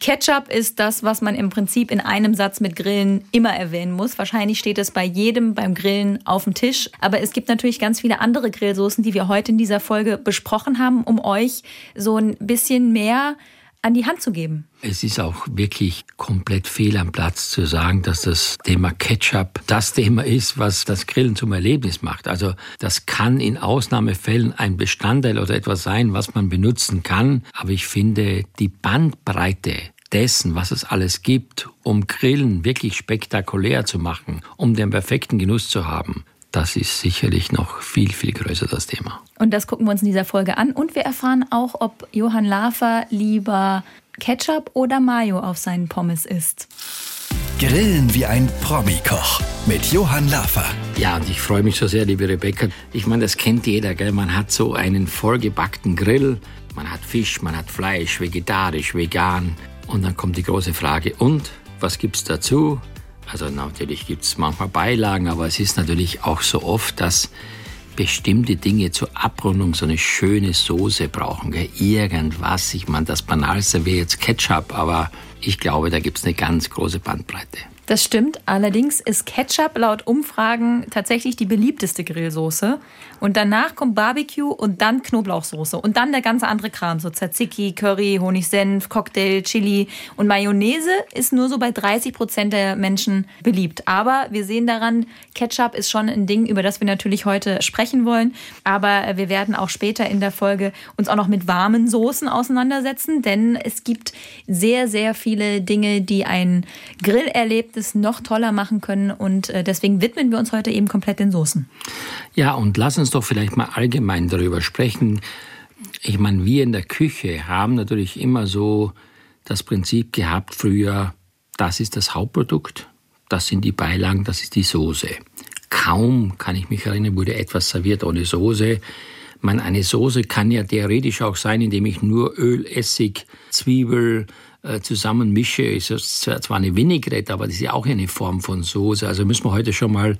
Ketchup ist das, was man im Prinzip in einem Satz mit Grillen immer erwähnen muss. Wahrscheinlich steht es bei jedem beim Grillen auf dem Tisch. Aber es gibt natürlich ganz viele andere Grillsoßen, die wir heute in dieser Folge besprochen haben, um euch so ein bisschen mehr an die Hand zu geben. Es ist auch wirklich komplett fehl am Platz zu sagen, dass das Thema Ketchup das Thema ist, was das Grillen zum Erlebnis macht. Also das kann in Ausnahmefällen ein Bestandteil oder etwas sein, was man benutzen kann. Aber ich finde, die Bandbreite dessen, was es alles gibt, um Grillen wirklich spektakulär zu machen, um den perfekten Genuss zu haben, das ist sicherlich noch viel, viel größer das Thema. Und das gucken wir uns in dieser Folge an. Und wir erfahren auch, ob Johann Lafer lieber Ketchup oder Mayo auf seinen Pommes isst. Grillen wie ein Promi-Koch mit Johann Lafer. Ja, und ich freue mich so sehr, liebe Rebecca. Ich meine, das kennt jeder, gell? Man hat so einen vollgebackten Grill. Man hat Fisch, man hat Fleisch, vegetarisch, vegan. Und dann kommt die große Frage, und was gibt's dazu? Also natürlich gibt es manchmal Beilagen, aber es ist natürlich auch so oft, dass bestimmte Dinge zur Abrundung so eine schöne Soße brauchen. Gell? Irgendwas. Ich meine, das Banalste wäre jetzt Ketchup, aber ich glaube, da gibt es eine ganz große Bandbreite. Das stimmt. Allerdings ist Ketchup laut Umfragen tatsächlich die beliebteste Grillsoße. Und danach kommt Barbecue und dann Knoblauchsoße. Und dann der ganze andere Kram, so Tzatziki, Curry, Honigsenf, Cocktail, Chili. Und Mayonnaise ist nur so bei 30 Prozent der Menschen beliebt. Aber wir sehen daran, Ketchup ist schon ein Ding, über das wir natürlich heute sprechen wollen. Aber wir werden auch später in der Folge uns auch noch mit warmen Soßen auseinandersetzen. Denn es gibt sehr, sehr viele Dinge, die ein Grillerlebnis noch toller machen können. Und äh, deswegen widmen wir uns heute eben komplett den Soßen. Ja, und lass uns doch vielleicht mal allgemein darüber sprechen. Ich meine, wir in der Küche haben natürlich immer so das Prinzip gehabt früher, das ist das Hauptprodukt, das sind die Beilagen, das ist die Soße. Kaum, kann ich mich erinnern, wurde etwas serviert ohne Soße. Man, eine Soße kann ja theoretisch auch sein, indem ich nur Öl, Essig, Zwiebel äh, zusammen mische. Ist zwar eine Vinaigrette, aber das ist ja auch eine Form von Soße. Also müssen wir heute schon mal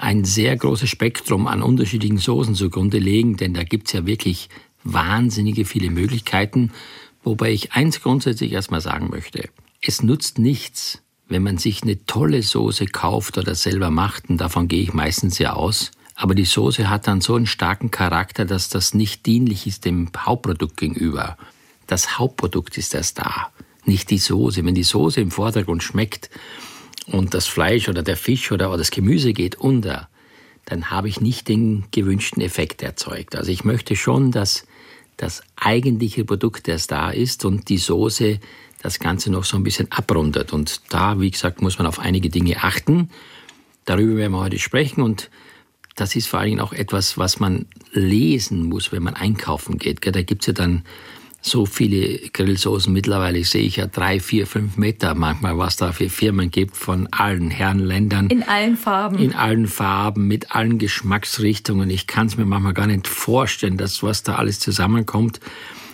ein sehr großes Spektrum an unterschiedlichen Soßen zugrunde legen, denn da gibt's ja wirklich wahnsinnige viele Möglichkeiten, wobei ich eins grundsätzlich erstmal sagen möchte. Es nutzt nichts, wenn man sich eine tolle Soße kauft oder selber macht, und davon gehe ich meistens ja aus, aber die Soße hat dann so einen starken Charakter, dass das nicht dienlich ist dem Hauptprodukt gegenüber. Das Hauptprodukt ist erst da, nicht die Soße. Wenn die Soße im Vordergrund schmeckt, und das Fleisch oder der Fisch oder, das Gemüse geht unter, dann habe ich nicht den gewünschten Effekt erzeugt. Also ich möchte schon, dass das eigentliche Produkt erst da ist und die Soße das Ganze noch so ein bisschen abrundet. Und da, wie gesagt, muss man auf einige Dinge achten. Darüber werden wir heute sprechen und das ist vor allen Dingen auch etwas, was man lesen muss, wenn man einkaufen geht. Da gibt es ja dann so viele Grillsoßen mittlerweile sehe ich ja drei, vier, fünf Meter manchmal, was da für Firmen gibt von allen Herrenländern. In allen Farben. In allen Farben, mit allen Geschmacksrichtungen. Ich kann es mir manchmal gar nicht vorstellen, dass was da alles zusammenkommt.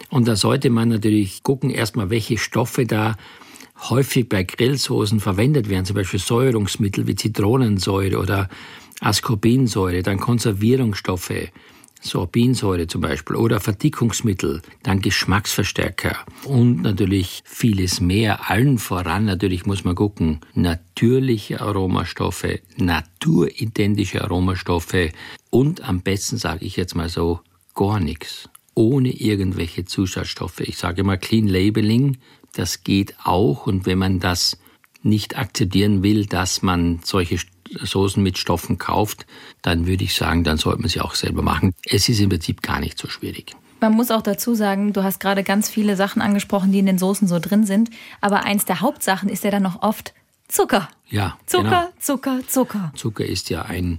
Und da sollte man natürlich gucken, erstmal, welche Stoffe da häufig bei Grillsoßen verwendet werden, zum Beispiel Säuerungsmittel wie Zitronensäure oder Ascorbinsäure, dann Konservierungsstoffe, Sorbinsäure zum Beispiel oder Verdickungsmittel, dann Geschmacksverstärker und natürlich vieles mehr. Allen voran natürlich muss man gucken, natürliche Aromastoffe, naturidentische Aromastoffe und am besten sage ich jetzt mal so, gar nichts. Ohne irgendwelche Zusatzstoffe. Ich sage immer Clean Labeling, das geht auch und wenn man das nicht akzeptieren will, dass man solche Soßen mit Stoffen kauft, dann würde ich sagen, dann sollte man sie auch selber machen. Es ist im Prinzip gar nicht so schwierig. Man muss auch dazu sagen, du hast gerade ganz viele Sachen angesprochen, die in den Soßen so drin sind. Aber eins der Hauptsachen ist ja dann noch oft Zucker. Ja. Zucker, genau. Zucker, Zucker. Zucker ist ja ein,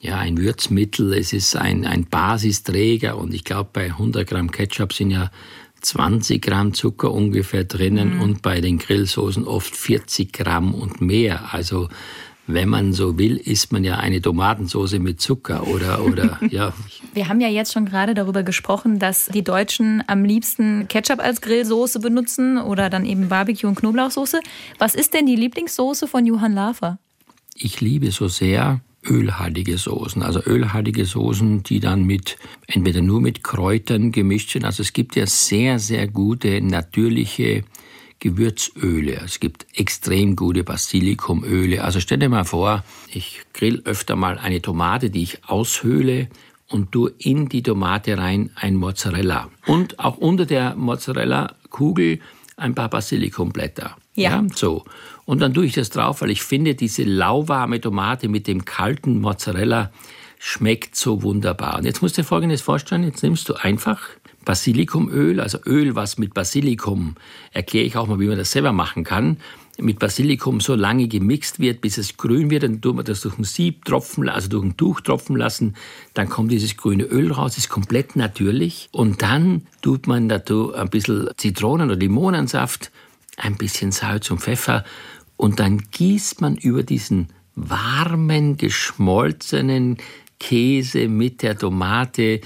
ja, ein Würzmittel, es ist ein, ein Basisträger und ich glaube, bei 100 Gramm Ketchup sind ja 20 Gramm Zucker ungefähr drinnen mhm. und bei den Grillsoßen oft 40 Gramm und mehr. Also wenn man so will, isst man ja eine Tomatensauce mit Zucker oder, oder ja. Wir haben ja jetzt schon gerade darüber gesprochen, dass die Deutschen am liebsten Ketchup als Grillsoße benutzen oder dann eben Barbecue- und Knoblauchsoße. Was ist denn die Lieblingssoße von Johann Lafer? Ich liebe so sehr ölhaltige Soßen. Also ölhaltige Soßen, die dann mit, entweder nur mit Kräutern gemischt sind. Also es gibt ja sehr, sehr gute natürliche Gewürzöle. Es gibt extrem gute Basilikumöle. Also stell dir mal vor, ich grill öfter mal eine Tomate, die ich aushöhle und tue in die Tomate rein ein Mozzarella. Und auch unter der Mozzarella-Kugel ein paar Basilikumblätter. Ja. ja. So. Und dann tue ich das drauf, weil ich finde, diese lauwarme Tomate mit dem kalten Mozzarella schmeckt so wunderbar. Und jetzt musst du dir Folgendes vorstellen. Jetzt nimmst du einfach Basilikumöl, also Öl, was mit Basilikum, erkläre ich auch mal, wie man das selber machen kann, mit Basilikum so lange gemixt wird, bis es grün wird, dann tut man das durch ein Sieb tropfen, also durch ein Tuch tropfen lassen, dann kommt dieses grüne Öl raus, ist komplett natürlich. Und dann tut man dazu ein bisschen Zitronen- oder Limonensaft, ein bisschen Salz und Pfeffer und dann gießt man über diesen warmen, geschmolzenen Käse mit der Tomate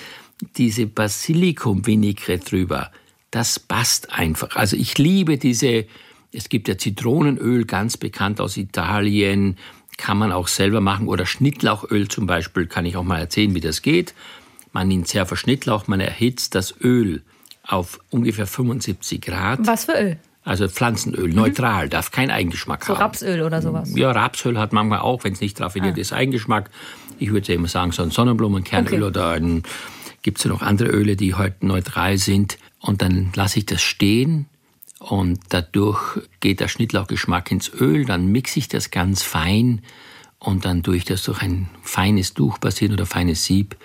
diese Basilikum-Vinaigrette drüber. Das passt einfach. Also ich liebe diese, es gibt ja Zitronenöl, ganz bekannt aus Italien, kann man auch selber machen. Oder Schnittlauchöl zum Beispiel, kann ich auch mal erzählen, wie das geht. Man nimmt sehr Schnittlauch, man erhitzt das Öl auf ungefähr 75 Grad. Was für Öl? Also Pflanzenöl, mhm. neutral, darf kein Eigengeschmack so haben. Rapsöl oder sowas? Ja, Rapsöl hat manchmal auch, wenn es nicht raffiniert ah. ist, Eigengeschmack. Ich würde immer sagen, so ein Sonnenblumenkernöl okay. oder ein, gibt es ja noch andere Öle, die heute halt neutral sind. Und dann lasse ich das stehen und dadurch geht der Schnittlauchgeschmack ins Öl, dann mixe ich das ganz fein und dann tue ich das durch ein feines Tuch passieren oder feines Sieb.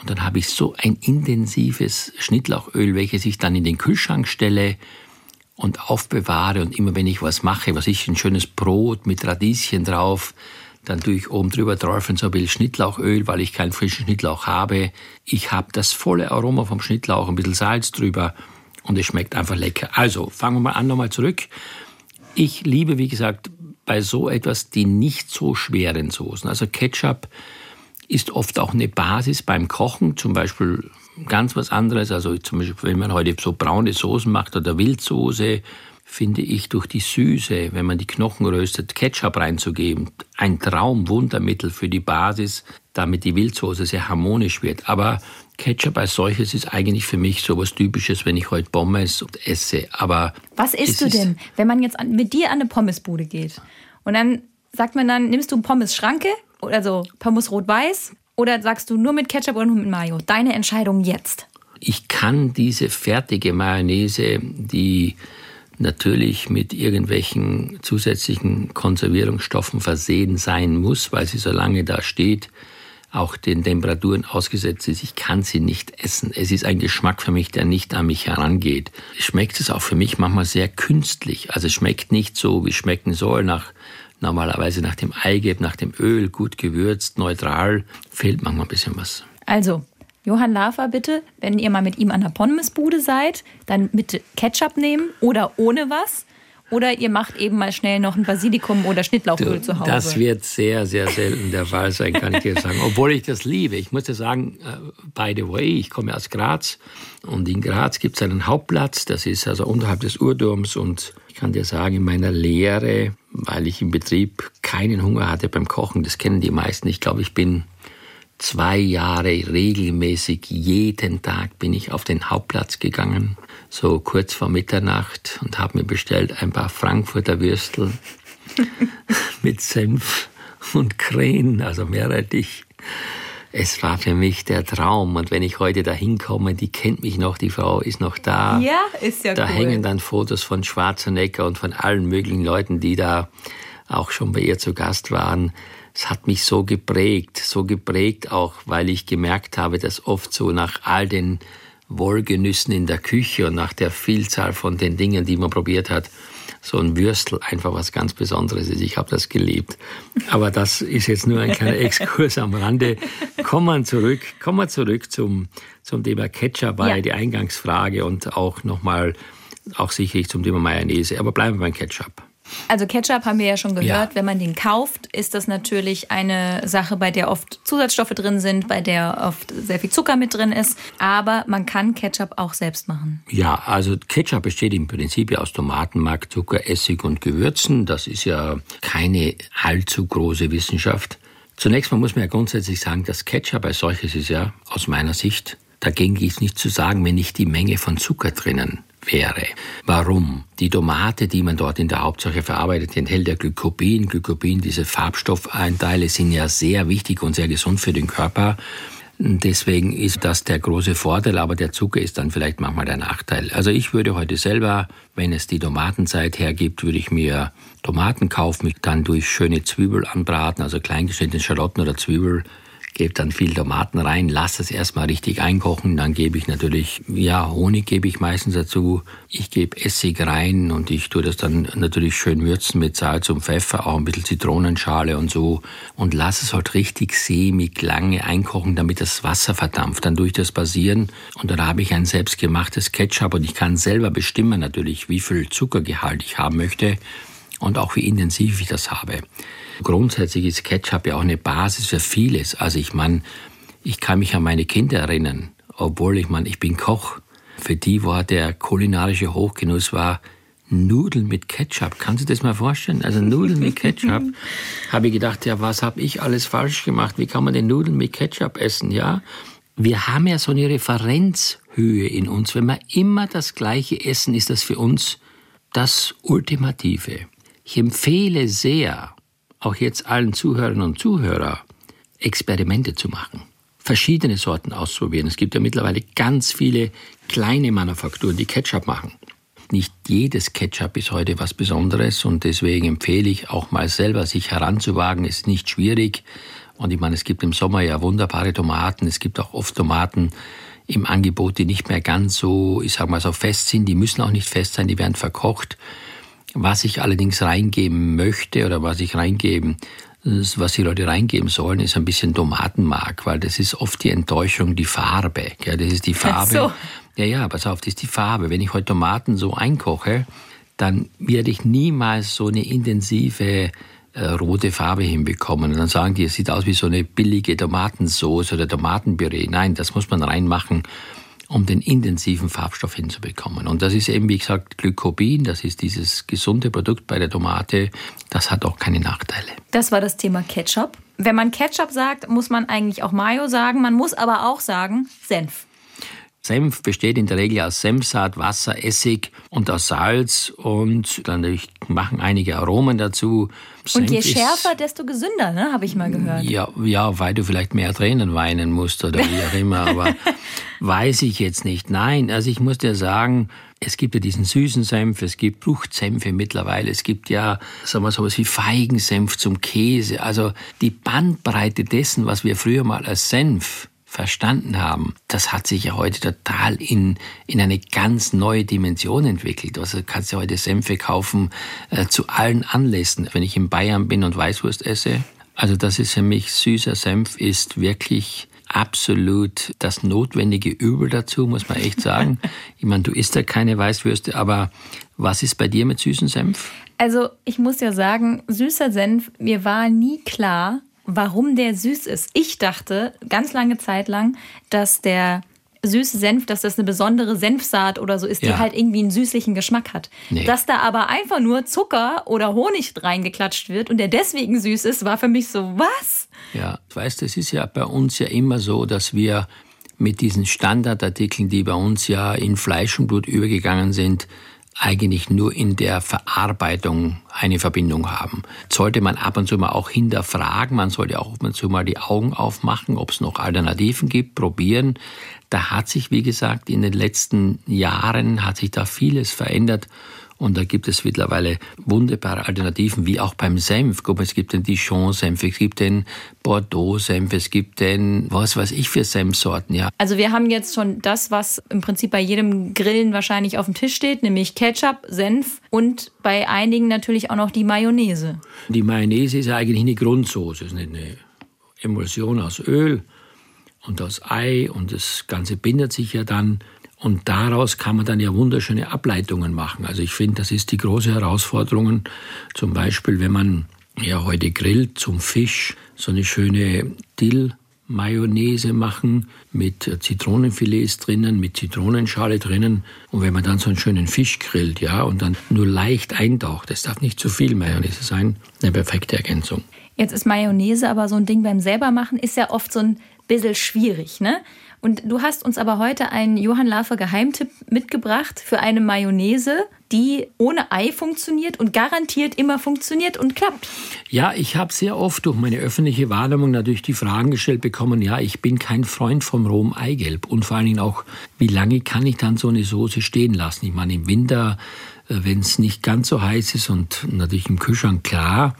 Und dann habe ich so ein intensives Schnittlauchöl, welches ich dann in den Kühlschrank stelle und aufbewahre. Und immer wenn ich was mache, was ich, ein schönes Brot mit Radieschen drauf, dann tue ich oben drüber träufeln so ein bisschen Schnittlauchöl, weil ich keinen frischen Schnittlauch habe. Ich habe das volle Aroma vom Schnittlauch, ein bisschen Salz drüber und es schmeckt einfach lecker. Also, fangen wir mal an, nochmal zurück. Ich liebe, wie gesagt, bei so etwas die nicht so schweren Soßen. Also Ketchup ist oft auch eine Basis beim Kochen, zum Beispiel ganz was anderes. Also zum Beispiel, wenn man heute so braune Soßen macht oder Wildsoße, finde ich durch die Süße, wenn man die Knochen röstet, Ketchup reinzugeben, ein Traumwundermittel für die Basis, damit die Wildsoße sehr harmonisch wird. Aber Ketchup als solches ist eigentlich für mich so was Typisches, wenn ich heute Pommes esse. Aber was isst du denn, wenn man jetzt mit dir an eine Pommesbude geht und dann sagt man dann, nimmst du Pommes Schranke, also Pommes rot-weiß oder sagst du nur mit Ketchup oder nur mit Mayo? Deine Entscheidung jetzt. Ich kann diese fertige Mayonnaise, die natürlich mit irgendwelchen zusätzlichen Konservierungsstoffen versehen sein muss, weil sie so lange da steht, auch den Temperaturen ausgesetzt ist. Ich kann sie nicht essen. Es ist ein Geschmack für mich, der nicht an mich herangeht. Schmeckt es auch für mich manchmal sehr künstlich. Also es schmeckt nicht so, wie es schmecken soll, nach normalerweise nach dem Eigelb, nach dem Öl, gut gewürzt, neutral. Fehlt manchmal ein bisschen was. Also, Johann Lafer, bitte, wenn ihr mal mit ihm an der Pommesbude seid, dann mit Ketchup nehmen oder ohne was. Oder ihr macht eben mal schnell noch ein Basilikum oder Schnittlauchöl zu Hause. Das wird sehr, sehr selten der Fall sein, kann ich dir sagen. Obwohl ich das liebe. Ich muss dir sagen, äh, by the way, ich komme aus Graz und in Graz gibt es einen Hauptplatz, das ist also unterhalb des Urturms und ich kann dir sagen, in meiner Lehre, weil ich im Betrieb keinen Hunger hatte beim Kochen, das kennen die meisten, ich glaube, ich bin zwei Jahre regelmäßig, jeden Tag bin ich auf den Hauptplatz gegangen, so kurz vor Mitternacht und habe mir bestellt ein paar Frankfurter Würstel mit Senf und Krähen, also Meerrettich. Es war für mich der Traum. Und wenn ich heute da hinkomme, die kennt mich noch, die Frau ist noch da. Ja, ist ja Da cool. hängen dann Fotos von Schwarzenegger und von allen möglichen Leuten, die da auch schon bei ihr zu Gast waren es hat mich so geprägt, so geprägt auch, weil ich gemerkt habe, dass oft so nach all den Wohlgenüssen in der Küche und nach der Vielzahl von den Dingen, die man probiert hat, so ein Würstel einfach was ganz Besonderes ist. Ich habe das geliebt. Aber das ist jetzt nur ein kleiner Exkurs am Rande. Kommen wir zurück, kommen wir zurück zum, zum Thema Ketchup, war ja. die Eingangsfrage und auch nochmal, auch sicherlich zum Thema Mayonnaise. Aber bleiben wir beim Ketchup. Also Ketchup haben wir ja schon gehört. Ja. Wenn man den kauft, ist das natürlich eine Sache, bei der oft Zusatzstoffe drin sind, bei der oft sehr viel Zucker mit drin ist. Aber man kann Ketchup auch selbst machen. Ja, also Ketchup besteht im Prinzip aus Tomatenmark, Zucker, Essig und Gewürzen. Das ist ja keine allzu große Wissenschaft. Zunächst mal muss man ja grundsätzlich sagen, dass Ketchup als solches ist ja aus meiner Sicht, dagegen ist nicht zu sagen, wenn nicht die Menge von Zucker drinnen wäre. Warum? Die Tomate, die man dort in der Hauptsache verarbeitet, enthält ja Glykopin. Glykopin, diese Farbstoffeinteile sind ja sehr wichtig und sehr gesund für den Körper. Deswegen ist das der große Vorteil, aber der Zucker ist dann vielleicht manchmal der Nachteil. Also ich würde heute selber, wenn es die Tomatenzeit hergibt, würde ich mir Tomaten kaufen, mich dann durch schöne Zwiebel anbraten, also kleingeschnittene Schalotten oder Zwiebel gebe dann viel Tomaten rein, lasse es erstmal richtig einkochen, dann gebe ich natürlich, ja, Honig gebe ich meistens dazu. Ich gebe Essig rein und ich tue das dann natürlich schön würzen mit Salz und Pfeffer, auch ein bisschen Zitronenschale und so und lasse es halt richtig sämig lange einkochen, damit das Wasser verdampft. Dann durch das Basieren und dann habe ich ein selbstgemachtes Ketchup und ich kann selber bestimmen natürlich, wie viel Zuckergehalt ich haben möchte und auch wie intensiv ich das habe. Grundsätzlich ist Ketchup ja auch eine Basis für vieles. Also ich meine, ich kann mich an meine Kinder erinnern, obwohl ich meine, ich bin Koch. Für die war der kulinarische Hochgenuss war Nudeln mit Ketchup. Kannst du das mal vorstellen? Also Nudeln mit Ketchup. habe ich gedacht, ja, was habe ich alles falsch gemacht? Wie kann man denn Nudeln mit Ketchup essen? Ja, wir haben ja so eine Referenzhöhe in uns. Wenn wir immer das Gleiche essen, ist das für uns das Ultimative. Ich empfehle sehr, auch jetzt allen Zuhörern und Zuhörer, Experimente zu machen. Verschiedene Sorten auszuprobieren. Es gibt ja mittlerweile ganz viele kleine Manufakturen, die Ketchup machen. Nicht jedes Ketchup ist heute was Besonderes und deswegen empfehle ich auch mal selber, sich heranzuwagen. Es ist nicht schwierig. Und ich meine, es gibt im Sommer ja wunderbare Tomaten. Es gibt auch oft Tomaten im Angebot, die nicht mehr ganz so, ich sag mal so fest sind. Die müssen auch nicht fest sein, die werden verkocht. Was ich allerdings reingeben möchte oder was ich reingeben, was die Leute reingeben sollen, ist ein bisschen Tomatenmark, weil das ist oft die Enttäuschung, die Farbe. Ja, das ist die Farbe. So. Ja, ja, pass auf, das ist die Farbe. Wenn ich heute Tomaten so einkoche, dann werde ich niemals so eine intensive äh, rote Farbe hinbekommen. Und dann sagen die, es sieht aus wie so eine billige Tomatensauce oder Tomatenpüree. Nein, das muss man reinmachen um den intensiven Farbstoff hinzubekommen. Und das ist eben, wie gesagt, Glykobin, das ist dieses gesunde Produkt bei der Tomate, das hat auch keine Nachteile. Das war das Thema Ketchup. Wenn man Ketchup sagt, muss man eigentlich auch Mayo sagen, man muss aber auch sagen Senf. Senf besteht in der Regel aus Senfsaat, Wasser, Essig und aus Salz und dann machen einige Aromen dazu. Senf und je schärfer, desto gesünder, ne? habe ich mal gehört. Ja, ja, weil du vielleicht mehr Tränen weinen musst oder wie auch immer, aber weiß ich jetzt nicht. Nein, also ich muss dir sagen, es gibt ja diesen süßen Senf, es gibt Fruchtsenfe mittlerweile, es gibt ja, sagen wir sowas wie Feigensenf zum Käse. Also die Bandbreite dessen, was wir früher mal als Senf verstanden haben, das hat sich ja heute total in, in eine ganz neue Dimension entwickelt. Also du kannst ja heute Senfe kaufen äh, zu allen Anlässen. Wenn ich in Bayern bin und Weißwurst esse, also das ist für mich süßer Senf ist wirklich absolut das notwendige Übel dazu, muss man echt sagen. ich meine, du isst ja keine Weißwürste, aber was ist bei dir mit süßem Senf? Also ich muss ja sagen, süßer Senf, mir war nie klar, warum der süß ist. Ich dachte ganz lange Zeit lang, dass der süße Senf, dass das eine besondere Senfsaat oder so ist, die ja. halt irgendwie einen süßlichen Geschmack hat. Nee. Dass da aber einfach nur Zucker oder Honig reingeklatscht wird und der deswegen süß ist, war für mich so, was? Ja, weißt, es ist ja bei uns ja immer so, dass wir mit diesen Standardartikeln, die bei uns ja in Fleisch und Blut übergegangen sind, eigentlich nur in der Verarbeitung eine Verbindung haben. Sollte man ab und zu mal auch hinterfragen, man sollte auch ab und zu mal die Augen aufmachen, ob es noch Alternativen gibt, probieren. Da hat sich, wie gesagt, in den letzten Jahren hat sich da vieles verändert und da gibt es mittlerweile wunderbare Alternativen, wie auch beim Senf. Guck mal, es gibt den Dijon-Senf, es gibt den Bordeaux-Senf, es gibt den, was weiß ich für Senfsorten, ja. Also wir haben jetzt schon das, was im Prinzip bei jedem Grillen wahrscheinlich auf dem Tisch steht, nämlich Ketchup, Senf und bei einigen natürlich auch noch die Mayonnaise. Die Mayonnaise ist eigentlich eine Grundsoße, ist nicht eine Emulsion aus Öl und aus Ei und das Ganze bindet sich ja dann und daraus kann man dann ja wunderschöne Ableitungen machen. Also ich finde, das ist die große Herausforderung. Zum Beispiel, wenn man ja heute grillt zum Fisch, so eine schöne Dill Mayonnaise machen mit Zitronenfilets drinnen, mit Zitronenschale drinnen. Und wenn man dann so einen schönen Fisch grillt, ja, und dann nur leicht eintaucht, das darf nicht zu viel Mayonnaise sein, eine perfekte Ergänzung. Jetzt ist Mayonnaise aber so ein Ding beim selbermachen, ist ja oft so ein bisschen schwierig, ne? Und du hast uns aber heute einen Johann Lafer Geheimtipp mitgebracht für eine Mayonnaise, die ohne Ei funktioniert und garantiert immer funktioniert und klappt. Ja, ich habe sehr oft durch meine öffentliche Wahrnehmung natürlich die Fragen gestellt bekommen, ja, ich bin kein Freund vom rohen Eigelb und vor allen Dingen auch, wie lange kann ich dann so eine Soße stehen lassen? Ich meine, im Winter, äh, wenn es nicht ganz so heiß ist und natürlich im Kühlschrank klar,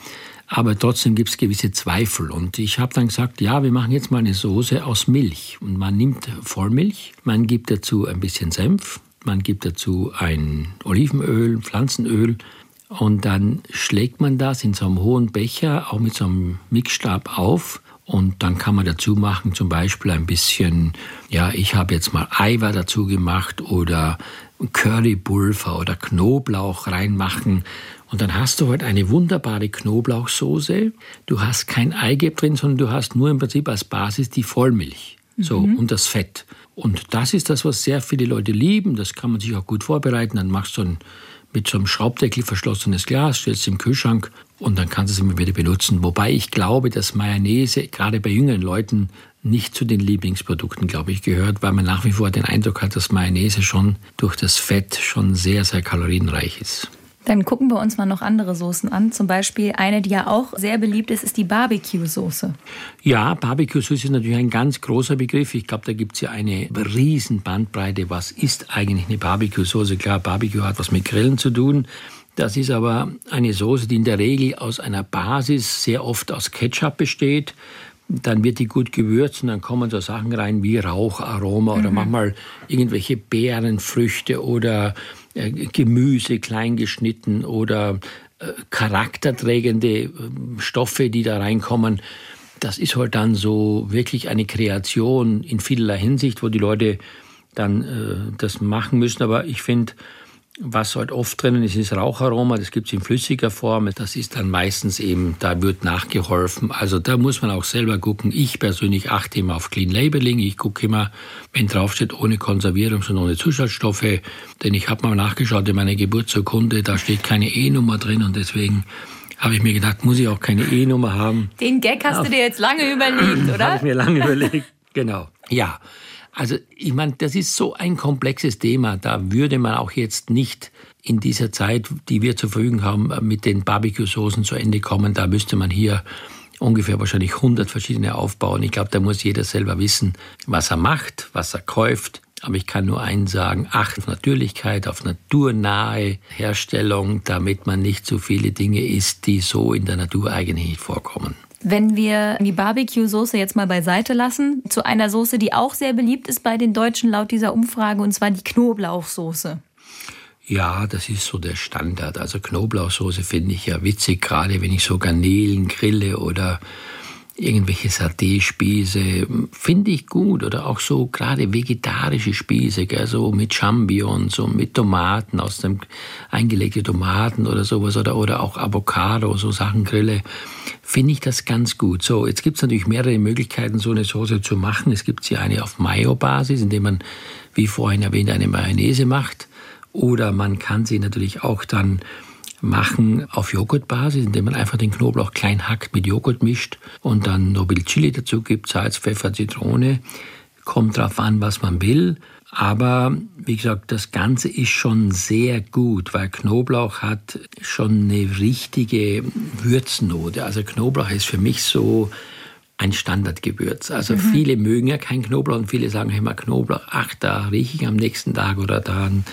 aber trotzdem gibt es gewisse Zweifel. Und ich habe dann gesagt, ja, wir machen jetzt mal eine Soße aus Milch. Und man nimmt Vollmilch, man gibt dazu ein bisschen Senf, man gibt dazu ein Olivenöl, Pflanzenöl und dann schlägt man das in so einem hohen Becher, auch mit so einem Mixstab auf. Und dann kann man dazu machen, zum Beispiel ein bisschen, ja, ich habe jetzt mal Eiweiß dazu gemacht oder Currypulver oder Knoblauch reinmachen und dann hast du halt eine wunderbare Knoblauchsoße. Du hast kein Eigelb drin, sondern du hast nur im Prinzip als Basis die Vollmilch. So, mhm. und das Fett. Und das ist das, was sehr viele Leute lieben. Das kann man sich auch gut vorbereiten. Dann machst du ein, mit so einem Schraubdeckel verschlossenes Glas, stellst es im Kühlschrank und dann kannst du es immer wieder benutzen. Wobei ich glaube, dass Mayonnaise gerade bei jüngeren Leuten nicht zu den Lieblingsprodukten, glaube ich, gehört, weil man nach wie vor den Eindruck hat, dass Mayonnaise schon durch das Fett schon sehr, sehr kalorienreich ist. Dann gucken wir uns mal noch andere Soßen an. Zum Beispiel eine, die ja auch sehr beliebt ist, ist die Barbecue-Soße. Ja, Barbecue-Soße ist natürlich ein ganz großer Begriff. Ich glaube, da gibt es ja eine riesen Bandbreite. Was ist eigentlich eine Barbecue-Soße? Klar, Barbecue hat was mit Grillen zu tun. Das ist aber eine Soße, die in der Regel aus einer Basis sehr oft aus Ketchup besteht. Dann wird die gut gewürzt und dann kommen so Sachen rein wie Raucharoma mhm. oder manchmal irgendwelche Beerenfrüchte oder Gemüse klein geschnitten oder äh, charakterträgende äh, Stoffe, die da reinkommen. Das ist halt dann so wirklich eine Kreation in vielerlei Hinsicht, wo die Leute dann äh, das machen müssen. Aber ich finde, was halt oft drinnen ist, ist Raucharoma. Das gibt es in flüssiger Form. Das ist dann meistens eben, da wird nachgeholfen. Also da muss man auch selber gucken. Ich persönlich achte immer auf Clean Labeling. Ich gucke immer, wenn draufsteht, ohne Konservierung, sondern ohne Zusatzstoffe. Denn ich habe mal nachgeschaut in meiner Geburtsurkunde, da steht keine E-Nummer drin und deswegen habe ich mir gedacht, muss ich auch keine E-Nummer haben. Den Gag hast ja, du dir jetzt lange überlegt, oder? Habe ich mir lange überlegt, genau. Ja, also ich meine, das ist so ein komplexes Thema. Da würde man auch jetzt nicht in dieser Zeit, die wir zur Verfügung haben, mit den Barbecue-Soßen zu Ende kommen. Da müsste man hier ungefähr wahrscheinlich 100 verschiedene aufbauen. Ich glaube, da muss jeder selber wissen, was er macht, was er kauft. Aber ich kann nur eins sagen, acht auf Natürlichkeit, auf naturnahe Herstellung, damit man nicht so viele Dinge isst, die so in der Natur eigentlich nicht vorkommen. Wenn wir die Barbecue-Soße jetzt mal beiseite lassen, zu einer Soße, die auch sehr beliebt ist bei den Deutschen laut dieser Umfrage, und zwar die Knoblauchsoße. Ja, das ist so der Standard. Also Knoblauchsoße finde ich ja witzig, gerade wenn ich so Garnelen grille oder irgendwelche Saté-Spieße, finde ich gut. Oder auch so gerade vegetarische Spieße, gell, so mit Champignons und mit Tomaten, aus dem eingelegte Tomaten oder sowas, oder, oder auch Avocado, so Sachen grille, finde ich das ganz gut. So, jetzt gibt es natürlich mehrere Möglichkeiten, so eine Soße zu machen. Es gibt sie eine auf Mayo-Basis, indem man, wie vorhin erwähnt, eine Mayonnaise macht. Oder man kann sie natürlich auch dann machen auf Joghurtbasis, indem man einfach den Knoblauch klein hackt, mit Joghurt mischt und dann Nobil Chili dazu gibt, Salz, Pfeffer, Zitrone. Kommt drauf an, was man will. Aber wie gesagt, das Ganze ist schon sehr gut, weil Knoblauch hat schon eine richtige Würznote. Also Knoblauch ist für mich so ein Standardgewürz. Also mhm. viele mögen ja kein Knoblauch und viele sagen immer Knoblauch, ach, da rieche ich am nächsten Tag oder dann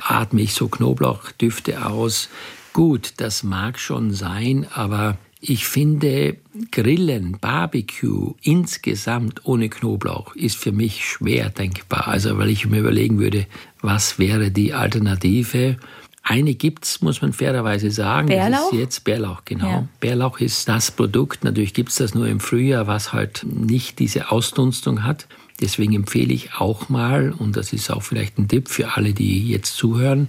atme ich so Knoblauchdüfte aus. Gut, das mag schon sein, aber ich finde, Grillen, Barbecue insgesamt ohne Knoblauch ist für mich schwer denkbar. Also, weil ich mir überlegen würde, was wäre die Alternative? Eine gibt's, muss man fairerweise sagen. Bärlauch? Das ist jetzt Bärlauch, genau. Ja. Bärlauch ist das Produkt. Natürlich gibt's das nur im Frühjahr, was halt nicht diese Ausdunstung hat. Deswegen empfehle ich auch mal, und das ist auch vielleicht ein Tipp für alle, die jetzt zuhören,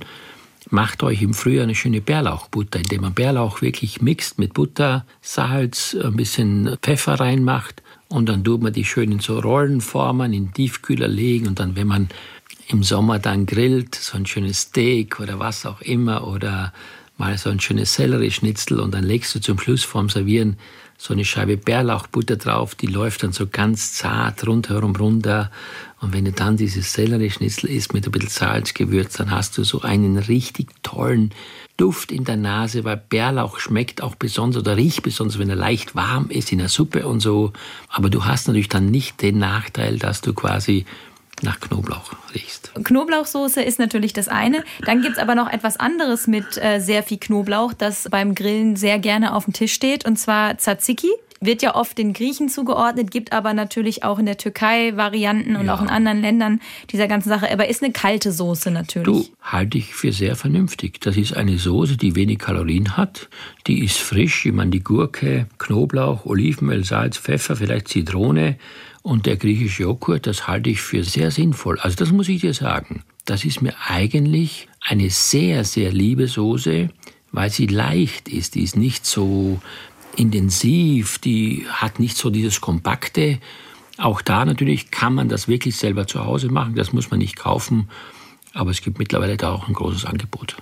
macht euch im Frühjahr eine schöne Bärlauchbutter, indem man Bärlauch wirklich mixt mit Butter, Salz, ein bisschen Pfeffer reinmacht und dann tut man die schön in so Rollen formen, in Tiefkühler legen und dann, wenn man im Sommer dann grillt, so ein schönes Steak oder was auch immer oder mal so ein schönes Sellerieschnitzel und dann legst du zum Schluss vorm Servieren so eine Scheibe Bärlauchbutter drauf, die läuft dann so ganz zart rundherum runter. Und wenn du dann dieses Sellerieschnitzel isst mit ein bisschen Salz gewürzt, dann hast du so einen richtig tollen Duft in der Nase, weil Bärlauch schmeckt auch besonders oder riecht besonders, wenn er leicht warm ist in der Suppe und so. Aber du hast natürlich dann nicht den Nachteil, dass du quasi nach Knoblauch riechst. Knoblauchsoße ist natürlich das eine. Dann gibt es aber noch etwas anderes mit äh, sehr viel Knoblauch, das beim Grillen sehr gerne auf dem Tisch steht, und zwar Tzatziki wird ja oft den Griechen zugeordnet, gibt aber natürlich auch in der Türkei Varianten und ja. auch in anderen Ländern dieser ganzen Sache. Aber ist eine kalte Soße natürlich. Du, halte ich für sehr vernünftig. Das ist eine Soße, die wenig Kalorien hat. Die ist frisch. Ich meine, die Gurke, Knoblauch, Olivenöl, Salz, Pfeffer, vielleicht Zitrone und der griechische Joghurt, das halte ich für sehr sinnvoll. Also das muss ich dir sagen. Das ist mir eigentlich eine sehr, sehr liebe Soße, weil sie leicht ist. Die ist nicht so intensiv, die hat nicht so dieses Kompakte. Auch da natürlich kann man das wirklich selber zu Hause machen, das muss man nicht kaufen, aber es gibt mittlerweile da auch ein großes Angebot.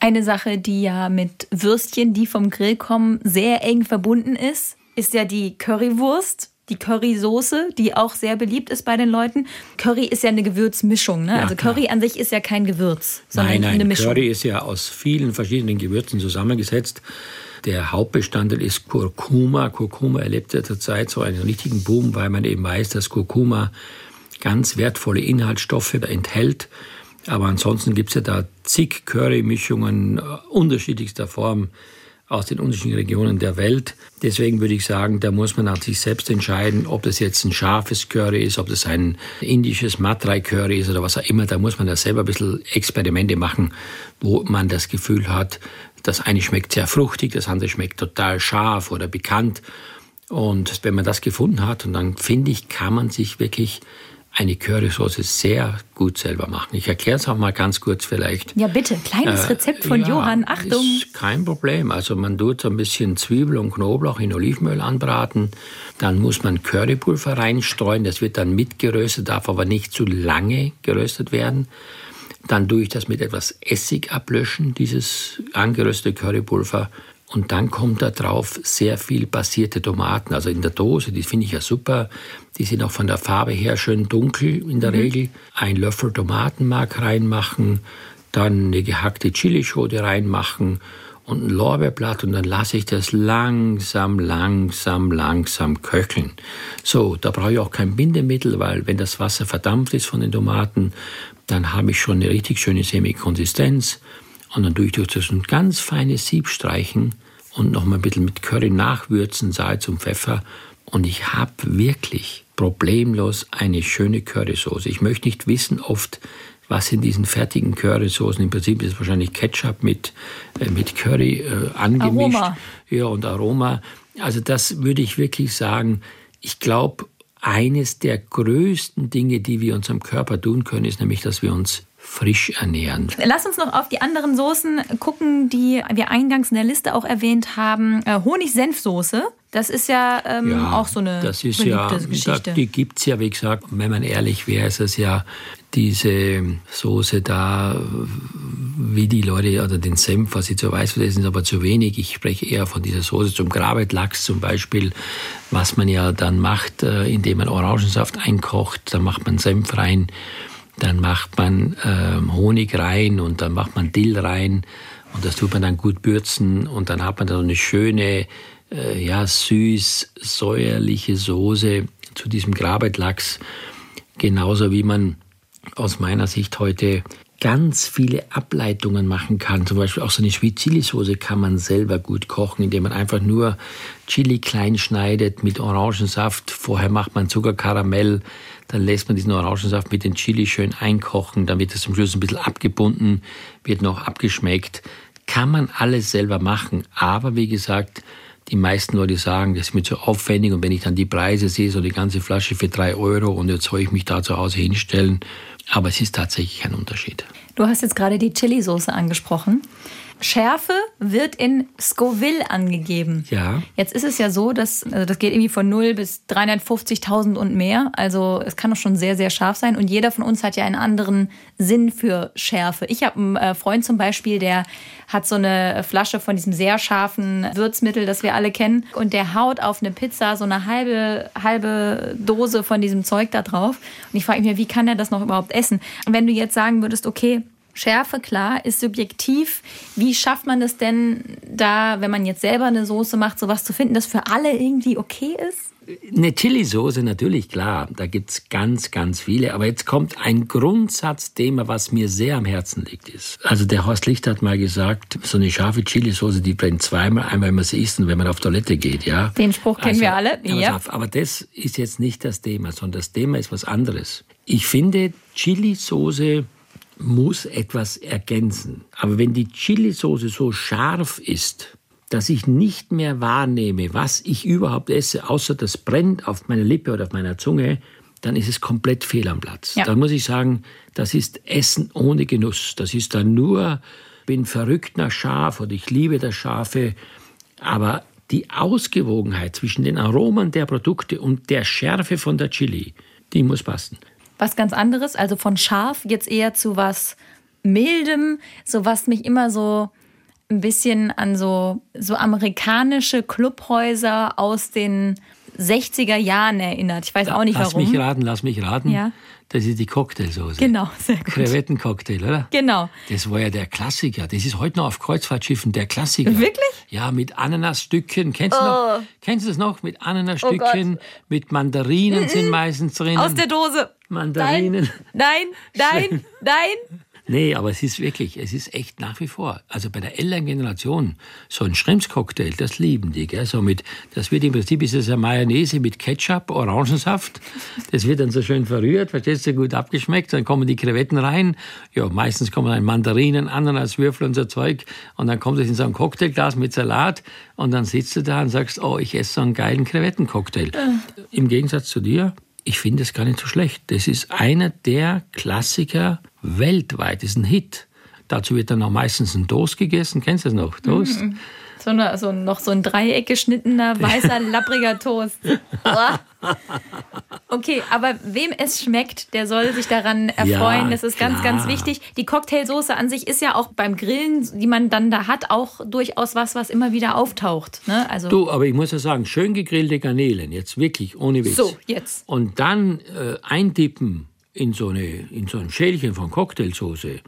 Eine Sache, die ja mit Würstchen, die vom Grill kommen, sehr eng verbunden ist, ist ja die Currywurst die Currysoße, die auch sehr beliebt ist bei den Leuten. Curry ist ja eine Gewürzmischung. Ne? Ja, also Curry klar. an sich ist ja kein Gewürz, sondern nein, nein, eine Mischung. Curry ist ja aus vielen verschiedenen Gewürzen zusammengesetzt. Der Hauptbestandteil ist Kurkuma. Kurkuma erlebt ja zurzeit so einen richtigen Boom, weil man eben weiß, dass Kurkuma ganz wertvolle Inhaltsstoffe enthält. Aber ansonsten gibt es ja da zig Curry-Mischungen äh, unterschiedlichster Form aus den unterschiedlichen Regionen der Welt. Deswegen würde ich sagen, da muss man an sich selbst entscheiden, ob das jetzt ein scharfes Curry ist, ob das ein indisches Matrai Curry ist oder was auch immer. Da muss man da selber ein bisschen Experimente machen, wo man das Gefühl hat, das eine schmeckt sehr fruchtig, das andere schmeckt total scharf oder bekannt. Und wenn man das gefunden hat, und dann finde ich, kann man sich wirklich eine Currysoße sehr gut selber machen. Ich erkläre es auch mal ganz kurz vielleicht. Ja, bitte, kleines äh, Rezept von ja, Johann, Achtung. Ist kein Problem. Also man tut so ein bisschen Zwiebel und Knoblauch in Olivenöl anbraten. Dann muss man Currypulver reinstreuen. Das wird dann mitgeröstet, darf aber nicht zu lange geröstet werden. Dann tue ich das mit etwas Essig ablöschen, dieses angeröstete Currypulver. Und dann kommt da drauf sehr viel passierte Tomaten. Also in der Dose, die finde ich ja super. Die sind auch von der Farbe her schön dunkel in der mhm. Regel. Ein Löffel Tomatenmark reinmachen, dann eine gehackte Chilischote reinmachen und ein Lorbeerblatt und dann lasse ich das langsam, langsam, langsam köcheln. So, da brauche ich auch kein Bindemittel, weil wenn das Wasser verdampft ist von den Tomaten, dann habe ich schon eine richtig schöne Semikonsistenz. Und dann tue ich durch das ein ganz feines Sieb streichen und noch mal ein bisschen mit Curry nachwürzen, Salz und Pfeffer. Und ich habe wirklich problemlos eine schöne Currysoße. Ich möchte nicht wissen oft, was in diesen fertigen Currysoßen, im Prinzip ist es wahrscheinlich Ketchup mit, äh, mit Curry äh, angemischt. Aroma. Ja, und Aroma. Also das würde ich wirklich sagen, ich glaube, eines der größten Dinge, die wir unserem Körper tun können, ist nämlich, dass wir uns frisch ernähren. Lass uns noch auf die anderen Soßen gucken, die wir eingangs in der Liste auch erwähnt haben. Äh, Honig-Senfsoße. Das ist ja, ähm, ja, auch so eine das ist ja, Geschichte. Da, die gibt es ja, wie gesagt, wenn man ehrlich wäre, ist es ja diese Soße da, wie die Leute, oder den Senf, was ich zu weiß, das ist aber zu wenig. Ich spreche eher von dieser Soße zum Grabetlachs zum Beispiel, was man ja dann macht, äh, indem man Orangensaft einkocht, dann macht man Senf rein dann macht man äh, Honig rein und dann macht man Dill rein und das tut man dann gut bürzen und dann hat man da so eine schöne, äh, ja, süß, säuerliche Soße zu diesem Grabetlachs. Genauso wie man aus meiner Sicht heute ganz viele Ableitungen machen kann. Zum Beispiel auch so eine Sweet Chili Soße kann man selber gut kochen, indem man einfach nur Chili klein schneidet mit Orangensaft. Vorher macht man Zuckerkaramell, dann lässt man diesen Orangensaft mit den Chili schön einkochen, dann wird es zum Schluss ein bisschen abgebunden, wird noch abgeschmeckt. Kann man alles selber machen, aber wie gesagt, die meisten Leute sagen, das ist mir zu aufwendig und wenn ich dann die Preise sehe, so die ganze Flasche für drei Euro und jetzt soll ich mich da zu Hause hinstellen, aber es ist tatsächlich ein Unterschied. Du hast jetzt gerade die Chili-Soße angesprochen. Schärfe wird in Scoville angegeben. Ja. Jetzt ist es ja so, dass also das geht irgendwie von 0 bis 350.000 und mehr. Also es kann doch schon sehr, sehr scharf sein. Und jeder von uns hat ja einen anderen Sinn für Schärfe. Ich habe einen äh, Freund zum Beispiel, der hat so eine Flasche von diesem sehr scharfen Würzmittel, das wir alle kennen. Und der haut auf eine Pizza so eine halbe, halbe Dose von diesem Zeug da drauf. Und ich frage mich, wie kann er das noch überhaupt essen? Und wenn du jetzt sagen würdest, okay, Schärfe, klar, ist subjektiv. Wie schafft man es denn da, wenn man jetzt selber eine Soße macht, sowas zu finden, das für alle irgendwie okay ist? Eine Chili-Soße, natürlich, klar. Da gibt's ganz, ganz viele. Aber jetzt kommt ein Grundsatzthema, was mir sehr am Herzen liegt. Ist. Also der Horst Licht hat mal gesagt, so eine scharfe Chili-Soße, die brennt zweimal. Einmal, wenn man sie isst und wenn man auf Toilette geht, ja. Den Spruch kennen also, wir alle. Ja. Aber das ist jetzt nicht das Thema, sondern das Thema ist was anderes. Ich finde, Chili-Soße muss etwas ergänzen. Aber wenn die Chili-Soße so scharf ist, dass ich nicht mehr wahrnehme, was ich überhaupt esse, außer das brennt auf meiner Lippe oder auf meiner Zunge, dann ist es komplett fehl am Platz. Ja. Da muss ich sagen, das ist Essen ohne Genuss. Das ist dann nur, bin verrückt nach Schaf oder ich liebe das Schafe. Aber die Ausgewogenheit zwischen den Aromen der Produkte und der Schärfe von der Chili, die muss passen was ganz anderes, also von scharf jetzt eher zu was mildem, so was mich immer so ein bisschen an so, so amerikanische Clubhäuser aus den 60er Jahren erinnert. Ich weiß auch nicht lass warum. Lass mich raten, lass mich raten. Ja. Das ist die Cocktailsoße. Genau, sehr gut. Krevettencocktail, oder? Genau. Das war ja der Klassiker. Das ist heute noch auf Kreuzfahrtschiffen der Klassiker. Wirklich? Ja, mit Ananasstückchen. Kennst du oh. noch? Kennst du das noch? Mit Ananasstückchen, oh mit Mandarinen sind meistens drin. Aus der Dose. Mandarinen. Nein, nein, nein, nein. Nee, aber es ist wirklich, es ist echt nach wie vor. Also bei der älteren Generation, so ein Schrimpscocktail, das lieben die. Gell? So mit, das wird im Prinzip ist es eine Mayonnaise mit Ketchup, Orangensaft. Das wird dann so schön verrührt, verstehst du, gut abgeschmeckt. Dann kommen die Krevetten rein. Ja, meistens kommen dann Mandarinen, Ananaswürfel und so Zeug. Und dann kommt es in so ein Cocktailglas mit Salat. Und dann sitzt du da und sagst, oh, ich esse so einen geilen Krevettencocktail. Äh. Im Gegensatz zu dir, ich finde es gar nicht so schlecht. Das ist einer der Klassiker weltweit, das ist ein Hit. Dazu wird dann auch meistens ein Toast gegessen. Kennst du das noch? Toast? Mm. So, eine, so noch so ein Dreieck geschnittener, weißer, lappriger Toast. okay, aber wem es schmeckt, der soll sich daran erfreuen. Ja, das ist ganz, klar. ganz wichtig. Die Cocktailsoße an sich ist ja auch beim Grillen, die man dann da hat, auch durchaus was, was immer wieder auftaucht. Ne? Also du, aber ich muss ja sagen, schön gegrillte Garnelen, jetzt wirklich ohne Witz. So, jetzt. Und dann äh, eintippen in so, eine, in so ein Schälchen von Cocktailsoße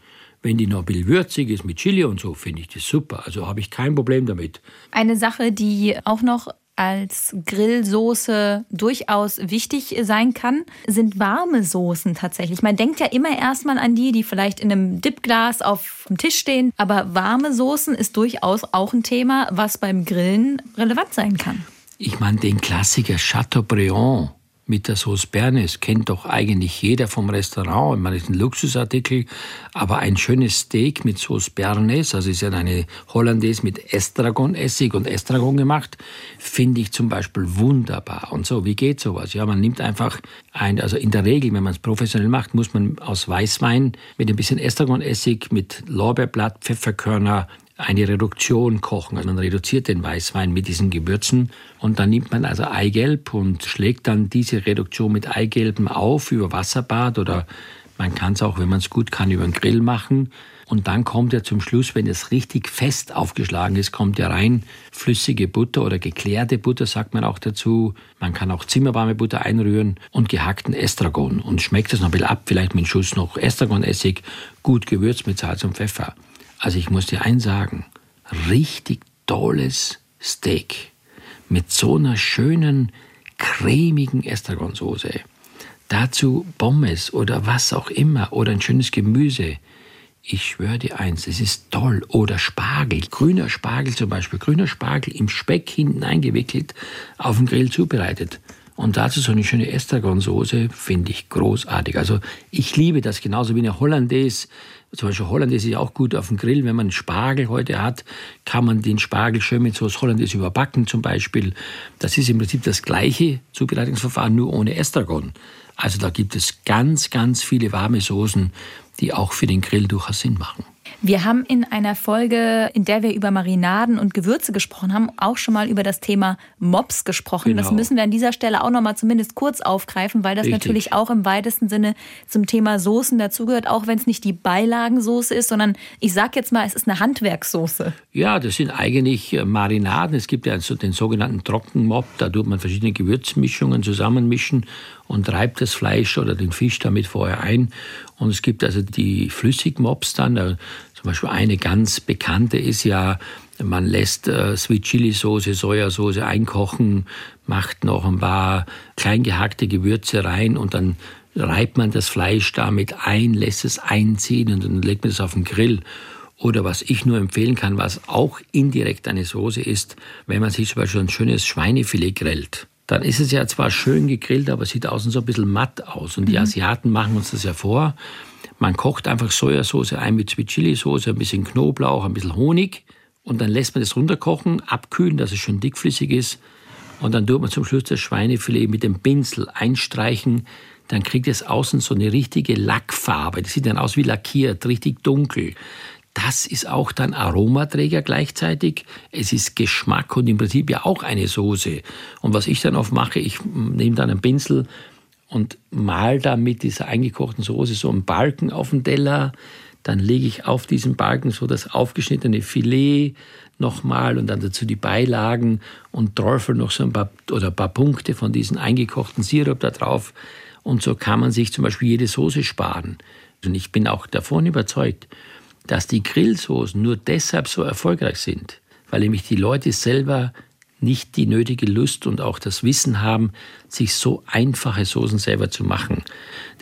wenn die noch ein bisschen würzig ist mit Chili und so, finde ich das super. Also habe ich kein Problem damit. Eine Sache, die auch noch als Grillsoße durchaus wichtig sein kann, sind warme Soßen tatsächlich. Man denkt ja immer erstmal an die, die vielleicht in einem Dipglas auf dem Tisch stehen, aber warme Soßen ist durchaus auch ein Thema, was beim Grillen relevant sein kann. Ich meine den Klassiker Chateaubriand mit der Sauce Bernays kennt doch eigentlich jeder vom Restaurant. Ich das ist ein Luxusartikel, aber ein schönes Steak mit Sauce Bernays, also ist ja eine Hollandaise mit Estragon-Essig und Estragon gemacht, finde ich zum Beispiel wunderbar. Und so, wie geht sowas? Ja, man nimmt einfach ein, also in der Regel, wenn man es professionell macht, muss man aus Weißwein mit ein bisschen Estragon-Essig, mit Lorbeerblatt, Pfefferkörner, eine Reduktion kochen. Also man reduziert den Weißwein mit diesen Gewürzen und dann nimmt man also Eigelb und schlägt dann diese Reduktion mit Eigelben auf über Wasserbad oder man kann es auch, wenn man es gut kann, über den Grill machen. Und dann kommt ja zum Schluss, wenn es richtig fest aufgeschlagen ist, kommt ja rein flüssige Butter oder geklärte Butter, sagt man auch dazu. Man kann auch zimmerwarme Butter einrühren und gehackten Estragon. Und schmeckt es noch ein bisschen ab, vielleicht mit einem Schuss noch Estragonessig, gut gewürzt mit Salz und Pfeffer. Also ich muss dir eins sagen, richtig tolles Steak mit so einer schönen, cremigen Estragonsoße. Dazu Pommes oder was auch immer oder ein schönes Gemüse. Ich schwöre dir eins, es ist toll. Oder Spargel, grüner Spargel zum Beispiel, grüner Spargel im Speck hinten eingewickelt, auf dem Grill zubereitet. Und dazu so eine schöne Estragonsoße finde ich großartig. Also ich liebe das genauso wie eine Hollandaise. Zum Beispiel Hollandaise ist ja auch gut auf dem Grill. Wenn man Spargel heute hat, kann man den Spargel schön mit Soße Hollandaise überbacken zum Beispiel. Das ist im Prinzip das gleiche Zubereitungsverfahren, nur ohne Estragon. Also da gibt es ganz, ganz viele warme Soßen, die auch für den Grill durchaus Sinn machen. Wir haben in einer Folge, in der wir über Marinaden und Gewürze gesprochen haben, auch schon mal über das Thema Mops gesprochen. Genau. Das müssen wir an dieser Stelle auch noch mal zumindest kurz aufgreifen, weil das Richtig. natürlich auch im weitesten Sinne zum Thema Soßen dazugehört, auch wenn es nicht die Beilagensoße ist, sondern ich sag jetzt mal, es ist eine Handwerkssoße. Ja, das sind eigentlich äh, Marinaden. Es gibt ja den sogenannten Trockenmob, da tut man verschiedene Gewürzmischungen zusammenmischen und reibt das Fleisch oder den Fisch damit vorher ein. Und es gibt also die Flüssigmops dann. Zum Beispiel eine ganz bekannte ist ja, man lässt äh, Sweet Chili Soße, Sojasauce einkochen, macht noch ein paar klein gehackte Gewürze rein und dann reibt man das Fleisch damit ein, lässt es einziehen und dann legt man es auf den Grill. Oder was ich nur empfehlen kann, was auch indirekt eine Soße ist, wenn man sich zum Beispiel ein schönes Schweinefilet grillt dann ist es ja zwar schön gegrillt, aber sieht außen so ein bisschen matt aus. Und die mhm. Asiaten machen uns das ja vor. Man kocht einfach Sojasauce ein mit Sweet Chili Soße, ein bisschen Knoblauch, ein bisschen Honig und dann lässt man das runterkochen, abkühlen, dass es schön dickflüssig ist. Und dann tut man zum Schluss das Schweinefilet mit dem Pinsel einstreichen. Dann kriegt es außen so eine richtige Lackfarbe. Das sieht dann aus wie lackiert, richtig dunkel. Das ist auch dann Aromaträger gleichzeitig. Es ist Geschmack und im Prinzip ja auch eine Soße. Und was ich dann oft mache, ich nehme dann einen Pinsel und mal da mit dieser eingekochten Soße so einen Balken auf den Teller. Dann lege ich auf diesen Balken so das aufgeschnittene Filet nochmal und dann dazu die Beilagen und träufel noch so ein paar oder ein paar Punkte von diesem eingekochten Sirup da drauf. Und so kann man sich zum Beispiel jede Soße sparen. Und ich bin auch davon überzeugt, dass die Grillsoßen nur deshalb so erfolgreich sind, weil nämlich die Leute selber nicht die nötige Lust und auch das Wissen haben, sich so einfache Soßen selber zu machen.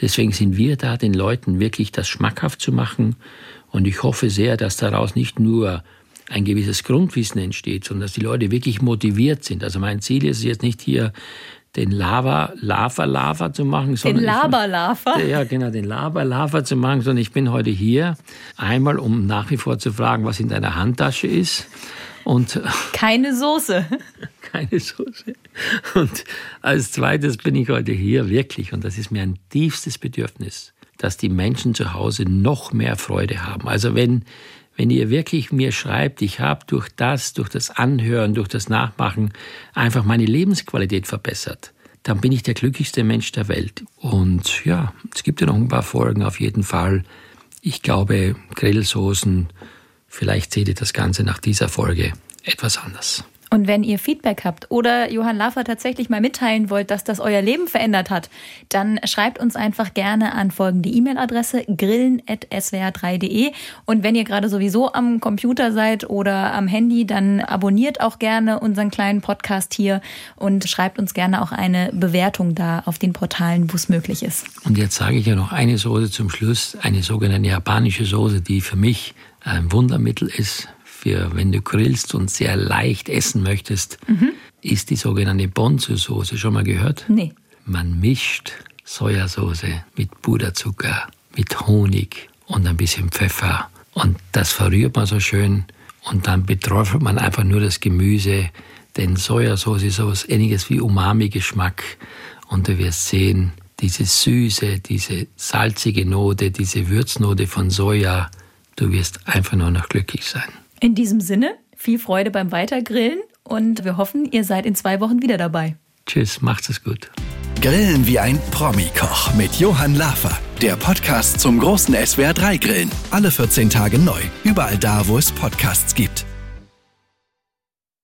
Deswegen sind wir da, den Leuten wirklich das schmackhaft zu machen. Und ich hoffe sehr, dass daraus nicht nur ein gewisses Grundwissen entsteht, sondern dass die Leute wirklich motiviert sind. Also mein Ziel ist jetzt nicht hier den Lava, Lava, Lava zu machen. Den Lava, Lava? Ja, genau, den Lava, Lava zu machen, sondern ich bin heute hier einmal, um nach wie vor zu fragen, was in deiner Handtasche ist. Und keine Soße. Keine Soße. Und als zweites bin ich heute hier wirklich, und das ist mir ein tiefstes Bedürfnis, dass die Menschen zu Hause noch mehr Freude haben. Also wenn wenn ihr wirklich mir schreibt, ich habe durch das, durch das Anhören, durch das Nachmachen einfach meine Lebensqualität verbessert, dann bin ich der glücklichste Mensch der Welt. Und ja, es gibt ja noch ein paar Folgen auf jeden Fall. Ich glaube, Grillsoßen, vielleicht seht ihr das Ganze nach dieser Folge etwas anders. Und wenn ihr Feedback habt oder Johann Laffer tatsächlich mal mitteilen wollt, dass das euer Leben verändert hat, dann schreibt uns einfach gerne an folgende E-Mail-Adresse grillen.swr3.de. Und wenn ihr gerade sowieso am Computer seid oder am Handy, dann abonniert auch gerne unseren kleinen Podcast hier und schreibt uns gerne auch eine Bewertung da auf den Portalen, wo es möglich ist. Und jetzt sage ich ja noch eine Soße zum Schluss, eine sogenannte japanische Soße, die für mich ein Wundermittel ist für, wenn du grillst und sehr leicht essen möchtest, mhm. ist die sogenannte Bonzu-Soße. Schon mal gehört? Nee. Man mischt Sojasauce mit Puderzucker, mit Honig und ein bisschen Pfeffer. Und das verrührt man so schön. Und dann beträufelt man einfach nur das Gemüse. Denn Sojasauce ist so etwas ähnliches wie Umami-Geschmack. Und du wirst sehen, diese Süße, diese salzige Note, diese Würznote von Soja, du wirst einfach nur noch glücklich sein. In diesem Sinne, viel Freude beim Weitergrillen und wir hoffen, ihr seid in zwei Wochen wieder dabei. Tschüss, macht's es gut. Grillen wie ein Promi-Koch mit Johann Lafer. Der Podcast zum großen SWR3-Grillen. Alle 14 Tage neu. Überall da, wo es Podcasts gibt.